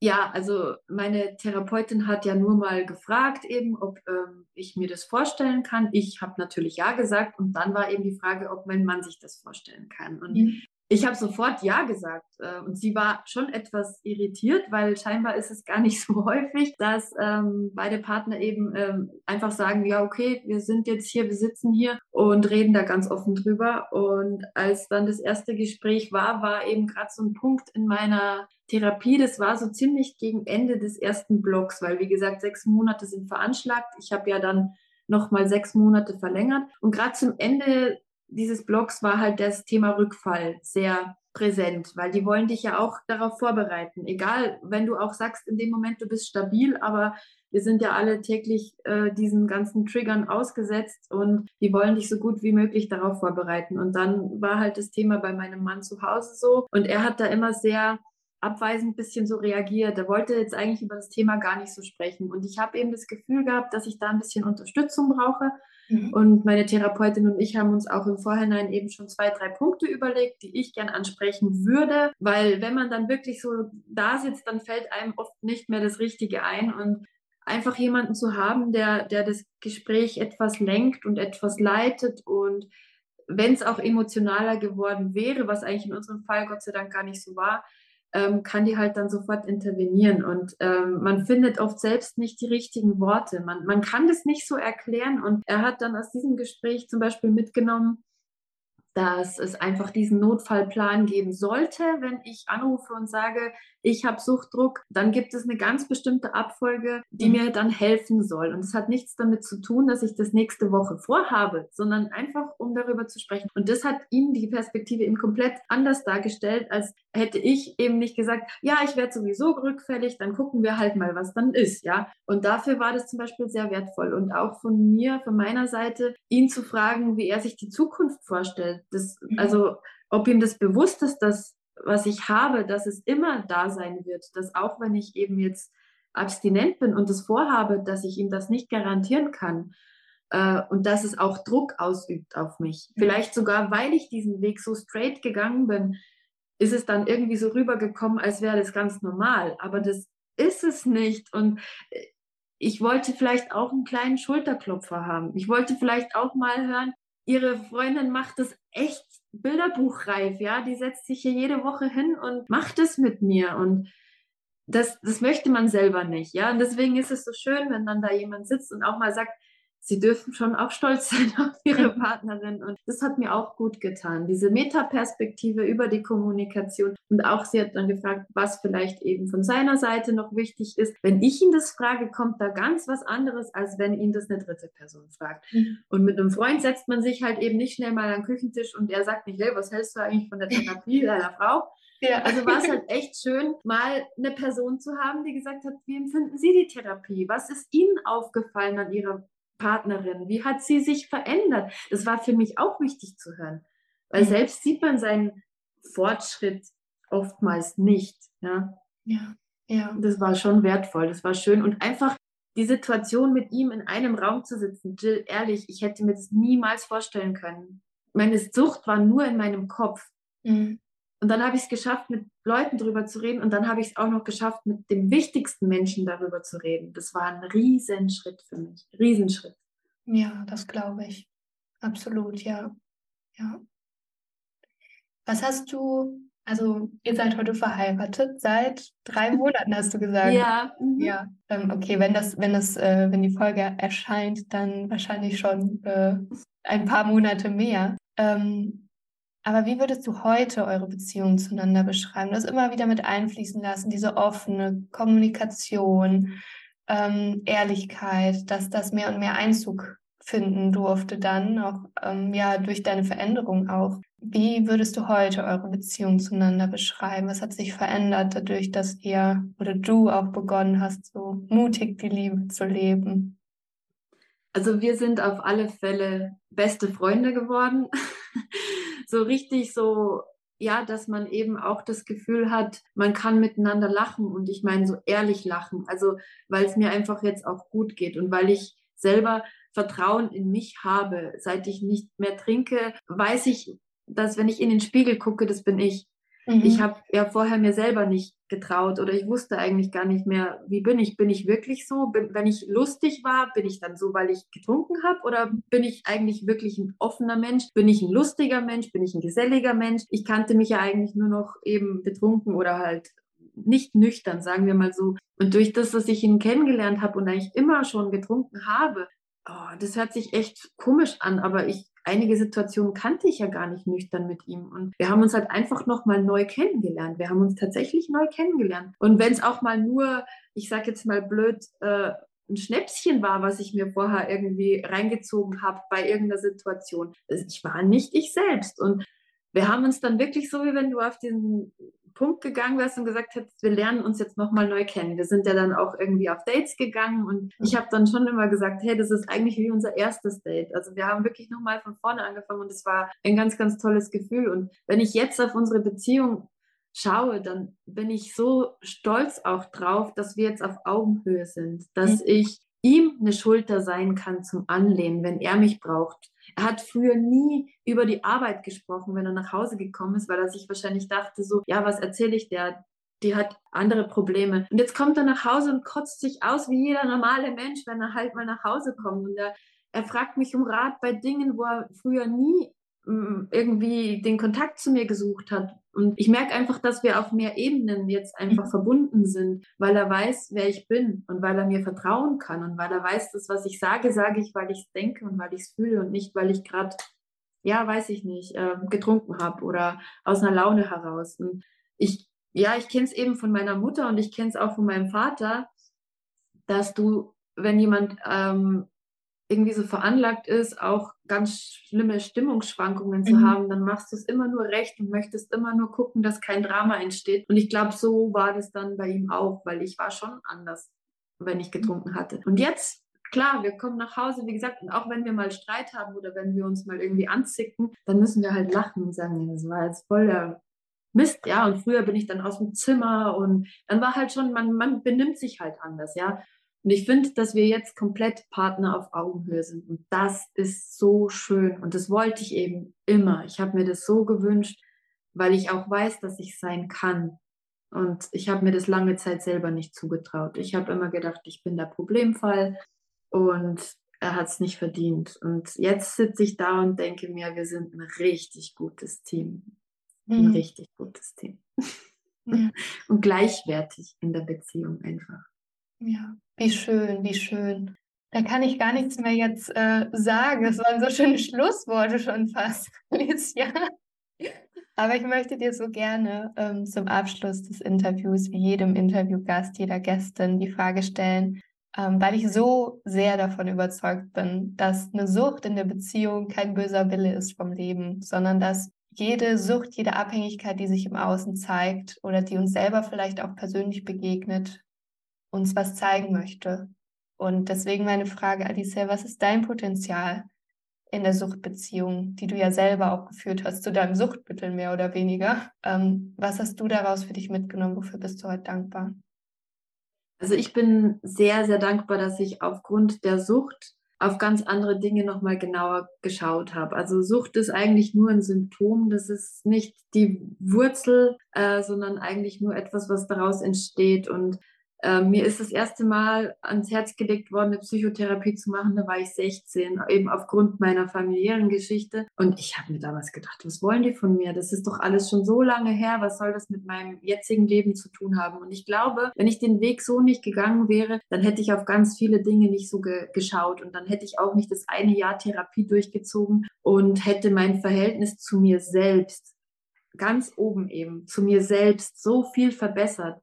Ja, also meine Therapeutin hat ja nur mal gefragt, eben, ob ähm, ich mir das vorstellen kann. Ich habe natürlich ja gesagt und dann war eben die Frage, ob mein Mann sich das vorstellen kann. Und mhm ich habe sofort Ja gesagt äh, und sie war schon etwas irritiert, weil scheinbar ist es gar nicht so häufig, dass ähm, beide Partner eben ähm, einfach sagen, ja, okay, wir sind jetzt hier, wir sitzen hier und reden da ganz offen drüber. Und als dann das erste Gespräch war, war eben gerade so ein Punkt in meiner Therapie, das war so ziemlich gegen Ende des ersten Blocks, weil wie gesagt, sechs Monate sind veranschlagt. Ich habe ja dann noch mal sechs Monate verlängert. Und gerade zum Ende dieses Blogs war halt das Thema Rückfall sehr präsent, weil die wollen dich ja auch darauf vorbereiten. Egal, wenn du auch sagst, in dem Moment du bist stabil, aber wir sind ja alle täglich äh, diesen ganzen Triggern ausgesetzt und die wollen dich so gut wie möglich darauf vorbereiten. Und dann war halt das Thema bei meinem Mann zu Hause so und er hat da immer sehr abweisend bisschen so reagiert. Er wollte jetzt eigentlich über das Thema gar nicht so sprechen. Und ich habe eben das Gefühl gehabt, dass ich da ein bisschen Unterstützung brauche. Mhm. Und meine Therapeutin und ich haben uns auch im Vorhinein eben schon zwei, drei Punkte überlegt, die ich gern ansprechen würde. Weil wenn man dann wirklich so da sitzt, dann fällt einem oft nicht mehr das Richtige ein. Und einfach jemanden zu haben, der, der das Gespräch etwas lenkt und etwas leitet und wenn es auch emotionaler geworden wäre, was eigentlich in unserem Fall Gott sei Dank gar nicht so war, ähm, kann die halt dann sofort intervenieren. Und ähm, man findet oft selbst nicht die richtigen Worte. Man, man kann das nicht so erklären. Und er hat dann aus diesem Gespräch zum Beispiel mitgenommen, dass es einfach diesen Notfallplan geben sollte, wenn ich anrufe und sage, ich habe Suchtdruck, dann gibt es eine ganz bestimmte Abfolge, die mhm. mir dann helfen soll. Und es hat nichts damit zu tun, dass ich das nächste Woche vorhabe, sondern einfach, um darüber zu sprechen. Und das hat ihm die Perspektive eben komplett anders dargestellt, als hätte ich eben nicht gesagt, ja, ich werde sowieso rückfällig, dann gucken wir halt mal, was dann ist, ja. Und dafür war das zum Beispiel sehr wertvoll. Und auch von mir, von meiner Seite, ihn zu fragen, wie er sich die Zukunft vorstellt. Das, mhm. also, ob ihm das bewusst ist, dass was ich habe, dass es immer da sein wird, dass auch wenn ich eben jetzt abstinent bin und das vorhabe, dass ich ihm das nicht garantieren kann äh, und dass es auch Druck ausübt auf mich. Mhm. Vielleicht sogar, weil ich diesen Weg so straight gegangen bin, ist es dann irgendwie so rübergekommen, als wäre das ganz normal. Aber das ist es nicht. Und äh, ich wollte vielleicht auch einen kleinen Schulterklopfer haben. Ich wollte vielleicht auch mal hören, ihre Freundin macht es echt bilderbuchreif, ja, die setzt sich hier jede Woche hin und macht es mit mir. Und das, das möchte man selber nicht, ja, und deswegen ist es so schön, wenn dann da jemand sitzt und auch mal sagt, sie dürfen schon auch stolz sein auf ihre Partnerin. Und das hat mir auch gut getan. Diese Metaperspektive über die Kommunikation. Und auch sie hat dann gefragt, was vielleicht eben von seiner Seite noch wichtig ist. Wenn ich ihn das frage, kommt da ganz was anderes, als wenn ihn das eine dritte Person fragt. Mhm. Und mit einem Freund setzt man sich halt eben nicht schnell mal an den Küchentisch und er sagt nicht, hey, was hältst du eigentlich von der Therapie deiner Frau? Ja. Also war es halt echt schön, mal eine Person zu haben, die gesagt hat, wie empfinden Sie die Therapie? Was ist Ihnen aufgefallen an Ihrer Partnerin? Wie hat sie sich verändert? Das war für mich auch wichtig zu hören, weil mhm. selbst sieht man seinen Fortschritt oftmals nicht. Ja, ja. ja. Das war schon wertvoll, das war schön und einfach die Situation mit ihm in einem Raum zu sitzen. Jill, ehrlich, ich hätte mir das niemals vorstellen können. Meine Sucht war nur in meinem Kopf. Mhm. Und dann habe ich es geschafft, mit Leuten darüber zu reden. Und dann habe ich es auch noch geschafft, mit dem wichtigsten Menschen darüber zu reden. Das war ein Riesenschritt für mich. Riesenschritt. Ja, das glaube ich. Absolut, ja. Ja. Was hast du, also ihr seid heute verheiratet, seit drei Monaten hast du gesagt. Ja. Mhm. Ja. Ähm, okay, wenn das, wenn das, äh, wenn die Folge erscheint, dann wahrscheinlich schon äh, ein paar Monate mehr. Ähm, aber wie würdest du heute eure Beziehung zueinander beschreiben? Das immer wieder mit einfließen lassen, diese offene Kommunikation, ähm, Ehrlichkeit, dass das mehr und mehr Einzug finden durfte dann, auch ähm, ja durch deine Veränderung auch. Wie würdest du heute eure Beziehung zueinander beschreiben? Was hat sich verändert dadurch, dass ihr oder du auch begonnen hast, so mutig die Liebe zu leben? Also wir sind auf alle Fälle beste Freunde geworden. so richtig so, ja, dass man eben auch das Gefühl hat, man kann miteinander lachen und ich meine so ehrlich lachen. Also weil es mir einfach jetzt auch gut geht und weil ich selber Vertrauen in mich habe. Seit ich nicht mehr trinke, weiß ich, dass wenn ich in den Spiegel gucke, das bin ich. Mhm. Ich habe ja vorher mir selber nicht getraut oder ich wusste eigentlich gar nicht mehr, wie bin ich? Bin ich wirklich so? Bin, wenn ich lustig war, bin ich dann so, weil ich getrunken habe oder bin ich eigentlich wirklich ein offener Mensch? Bin ich ein lustiger Mensch? Bin ich ein geselliger Mensch? Ich kannte mich ja eigentlich nur noch eben betrunken oder halt nicht nüchtern, sagen wir mal so. Und durch das, dass ich ihn kennengelernt habe und eigentlich immer schon getrunken habe, oh, das hört sich echt komisch an, aber ich einige Situationen kannte ich ja gar nicht nüchtern mit ihm. Und wir haben uns halt einfach nochmal neu kennengelernt. Wir haben uns tatsächlich neu kennengelernt. Und wenn es auch mal nur, ich sag jetzt mal blöd, äh, ein Schnäpschen war, was ich mir vorher irgendwie reingezogen habe bei irgendeiner Situation. Ich war nicht ich selbst. Und wir haben uns dann wirklich so, wie wenn du auf diesen Punkt gegangen wärst und gesagt hättest, wir lernen uns jetzt nochmal neu kennen. Wir sind ja dann auch irgendwie auf Dates gegangen und ich habe dann schon immer gesagt, hey, das ist eigentlich wie unser erstes Date. Also wir haben wirklich nochmal von vorne angefangen und es war ein ganz, ganz tolles Gefühl. Und wenn ich jetzt auf unsere Beziehung schaue, dann bin ich so stolz auch drauf, dass wir jetzt auf Augenhöhe sind, dass mhm. ich ihm eine Schulter sein kann zum Anlehnen, wenn er mich braucht. Hat früher nie über die Arbeit gesprochen, wenn er nach Hause gekommen ist, weil er sich wahrscheinlich dachte so, ja, was erzähle ich der? Die hat andere Probleme. Und jetzt kommt er nach Hause und kotzt sich aus wie jeder normale Mensch, wenn er halt mal nach Hause kommt. Und er, er fragt mich um Rat bei Dingen, wo er früher nie mm, irgendwie den Kontakt zu mir gesucht hat, Und ich merke einfach, dass wir auf mehr Ebenen jetzt einfach mhm. verbunden sind, weil er weiß, wer ich bin und weil er mir vertrauen kann und weil er weiß, dass was ich sage, sage ich, weil ich es denke und weil ich es fühle und nicht, weil ich gerade, ja, weiß ich nicht, äh, getrunken habe oder aus einer Laune heraus. Und ich, ja, ich kenne es eben von meiner Mutter und ich kenne es auch von meinem Vater, dass du, wenn jemand ähm, irgendwie so veranlagt ist, auch ganz schlimme Stimmungsschwankungen zu mhm. haben, dann machst du es immer nur recht und möchtest immer nur gucken, dass kein Drama entsteht. Und ich glaube, so war das dann bei ihm auch, weil ich war schon anders, wenn ich getrunken hatte. Und jetzt, klar, wir kommen nach Hause, wie gesagt, und auch wenn wir mal Streit haben oder wenn wir uns mal irgendwie anzicken, dann müssen wir halt lachen und sagen, ja, das war jetzt voll der Mist, ja, und früher bin ich dann aus dem Zimmer und dann war halt schon, man, man benimmt sich halt anders, ja. Und ich finde, dass wir jetzt komplett Partner auf Augenhöhe sind. Und das ist so schön. Und das wollte ich eben immer. Ich habe mir das so gewünscht, weil ich auch weiß, dass ich sein kann. Und ich habe mir das lange Zeit selber nicht zugetraut. Ich habe immer gedacht, ich bin der Problemfall und er hat es nicht verdient. Und jetzt sitze ich da und denke mir, wir sind ein richtig gutes Team. Ein mhm. richtig gutes Team. Ja. und gleichwertig in der Beziehung einfach. Ja, wie schön, wie schön. Da kann ich gar nichts mehr jetzt äh, sagen. Das waren so schöne Schlussworte schon fast, Alicia. Aber ich möchte dir so gerne ähm, zum Abschluss des Interviews, wie jedem Interviewgast, jeder Gästin, die Frage stellen, ähm, weil ich so sehr davon überzeugt bin, dass eine Sucht in der Beziehung kein böser Wille ist vom Leben, sondern dass jede Sucht, jede Abhängigkeit, die sich im Außen zeigt oder die uns selber vielleicht auch persönlich begegnet, uns was zeigen möchte. Und deswegen meine Frage, Alicia, was ist dein Potenzial in der Suchtbeziehung, die du ja selber auch geführt hast, zu deinem Suchtmittel mehr oder weniger? Ähm, was hast du daraus für dich mitgenommen? Wofür bist du heute dankbar? Also ich bin sehr, sehr dankbar, dass ich aufgrund der Sucht auf ganz andere Dinge nochmal genauer geschaut habe. Also Sucht ist eigentlich nur ein Symptom, das ist nicht die Wurzel, äh, sondern eigentlich nur etwas, was daraus entsteht. Und ähm, mir ist das erste Mal ans Herz gelegt worden, eine Psychotherapie zu machen. Da war ich 16, eben aufgrund meiner familiären Geschichte. Und ich habe mir damals gedacht, was wollen die von mir? Das ist doch alles schon so lange her. Was soll das mit meinem jetzigen Leben zu tun haben? Und ich glaube, wenn ich den Weg so nicht gegangen wäre, dann hätte ich auf ganz viele Dinge nicht so ge geschaut. Und dann hätte ich auch nicht das eine Jahr Therapie durchgezogen und hätte mein Verhältnis zu mir selbst ganz oben eben zu mir selbst so viel verbessert,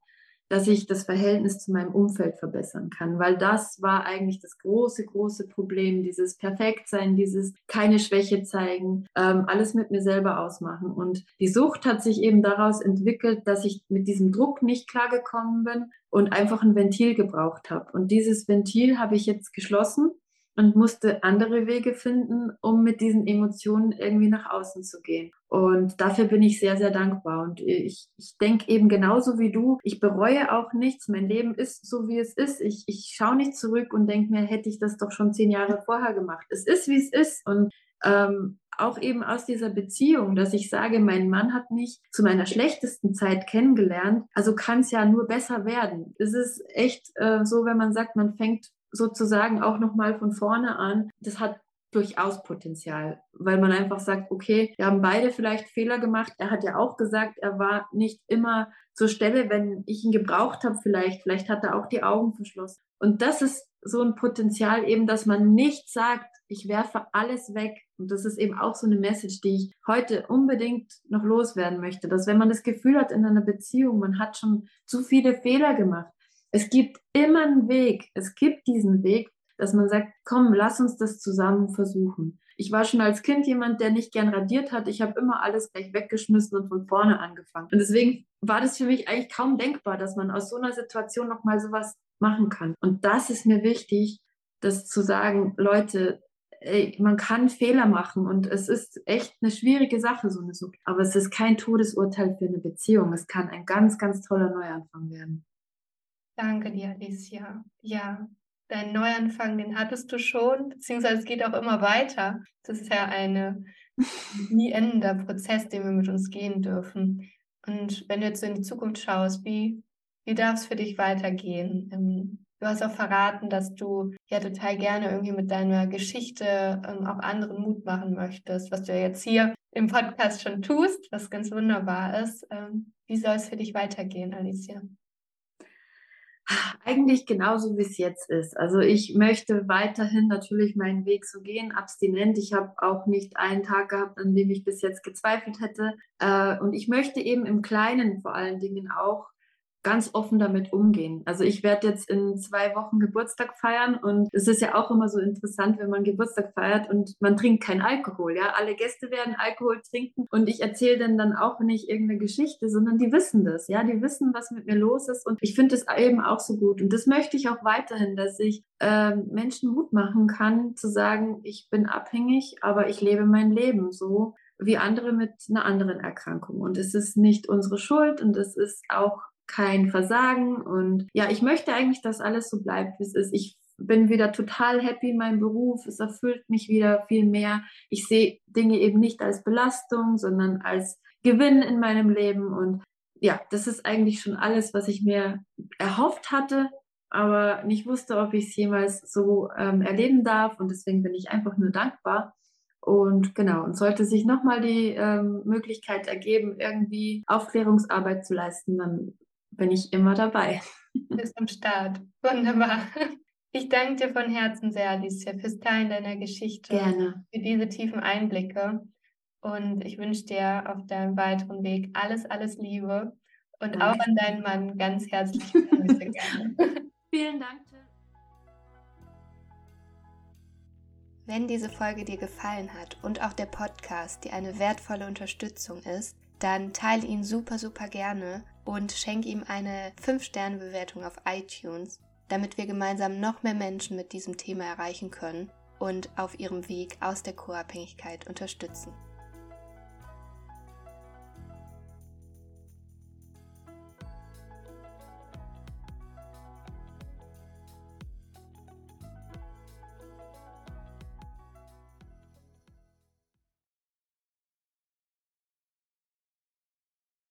dass ich das Verhältnis zu meinem Umfeld verbessern kann, weil das war eigentlich das große, große Problem, dieses Perfektsein, dieses keine Schwäche zeigen, ähm, alles mit mir selber ausmachen. Und die Sucht hat sich eben daraus entwickelt, dass ich mit diesem Druck nicht klargekommen bin und einfach ein Ventil gebraucht habe. Und dieses Ventil habe ich jetzt geschlossen und musste andere Wege finden, um mit diesen Emotionen irgendwie nach außen zu gehen. Und dafür bin ich sehr, sehr dankbar. Und ich, ich denke eben genauso wie du, ich bereue auch nichts. Mein Leben ist so, wie es ist. Ich, ich schaue nicht zurück und denke mir, hätte ich das doch schon zehn Jahre vorher gemacht. Es ist, wie es ist. Und ähm, auch eben aus dieser Beziehung, dass ich sage, mein Mann hat mich zu meiner schlechtesten Zeit kennengelernt, also kann es ja nur besser werden. Es ist echt äh, so, wenn man sagt, man fängt sozusagen auch nochmal von vorne an. Das hat durchaus Potenzial, weil man einfach sagt, okay, wir haben beide vielleicht Fehler gemacht. Er hat ja auch gesagt, er war nicht immer zur Stelle, wenn ich ihn gebraucht habe, vielleicht. Vielleicht hat er auch die Augen verschlossen. Und das ist so ein Potenzial eben, dass man nicht sagt, ich werfe alles weg. Und das ist eben auch so eine Message, die ich heute unbedingt noch loswerden möchte, dass wenn man das Gefühl hat in einer Beziehung, man hat schon zu viele Fehler gemacht, es gibt immer einen Weg. Es gibt diesen Weg, dass man sagt, komm, lass uns das zusammen versuchen. Ich war schon als Kind jemand, der nicht gern radiert hat. Ich habe immer alles gleich weggeschmissen und von vorne angefangen. Und deswegen war das für mich eigentlich kaum denkbar, dass man aus so einer Situation nochmal sowas machen kann. Und das ist mir wichtig, das zu sagen, Leute, ey, man kann Fehler machen und es ist echt eine schwierige Sache, so eine Sucht. Aber es ist kein Todesurteil für eine Beziehung. Es kann ein ganz, ganz toller Neuanfang werden. Danke dir, Alicia. Ja, deinen Neuanfang, den hattest du schon, beziehungsweise es geht auch immer weiter. Das ist ja ein nie endender Prozess, den wir mit uns gehen dürfen. Und wenn du jetzt in die Zukunft schaust, wie, wie darf es für dich weitergehen? Ähm, Du hast auch verraten, dass du ja total gerne irgendwie mit deiner Geschichte ähm, auch anderen Mut machen möchtest, was du ja jetzt hier im Podcast schon tust, was ganz wunderbar ist. Ähm, wie soll es für dich weitergehen, Alicia? Eigentlich genauso, wie es jetzt ist. Also ich möchte weiterhin natürlich meinen Weg so gehen, abstinent. Ich habe auch nicht einen Tag gehabt, an dem ich bis jetzt gezweifelt hätte. Äh, und ich möchte eben im Kleinen vor allen Dingen auch ganz offen damit umgehen. Also ich werde jetzt in zwei Wochen Geburtstag feiern und es ist ja auch immer so interessant, wenn man Geburtstag feiert und man trinkt keinen Alkohol. Ja, alle Gäste werden Alkohol trinken und ich erzähle dann dann auch nicht irgendeine Geschichte, sondern die wissen das. Ja, die wissen, was mit mir los ist und ich finde es eben auch so gut und das möchte ich auch weiterhin, dass ich äh, Menschen Mut machen kann, zu sagen, ich bin abhängig, aber ich lebe mein Leben so wie andere mit einer anderen Erkrankung. Und es ist nicht unsere Schuld und es ist auch kein Versagen. Und ja, ich möchte eigentlich, dass alles so bleibt, wie es ist. Ich bin wieder total happy in meinem Beruf. Es erfüllt mich wieder viel mehr. Ich sehe Dinge eben nicht als Belastung, sondern als Gewinn in meinem Leben. Und ja, das ist eigentlich schon alles, was ich mir erhofft hatte, aber nicht wusste, ob ich es jemals so ähm, erleben darf. Und deswegen bin ich einfach nur dankbar. Und genau, und sollte sich nochmal die ähm, Möglichkeit ergeben, irgendwie Aufklärungsarbeit zu leisten, dann bin ich immer dabei. Bist am Start. Wunderbar. Ich danke dir von Herzen sehr, Alicia, fürs Teilen deiner Geschichte. Gerne. Für diese tiefen Einblicke. Und ich wünsche dir auf deinem weiteren Weg alles, alles Liebe. Und danke. auch an deinen Mann ganz herzlich Grüße. Vielen Dank. Wenn diese Folge dir gefallen hat und auch der Podcast dir eine wertvolle Unterstützung ist, dann teile ihn super, super gerne und schenke ihm eine 5-Sterne-Bewertung auf iTunes, damit wir gemeinsam noch mehr Menschen mit diesem Thema erreichen können und auf ihrem Weg aus der Co-Abhängigkeit unterstützen.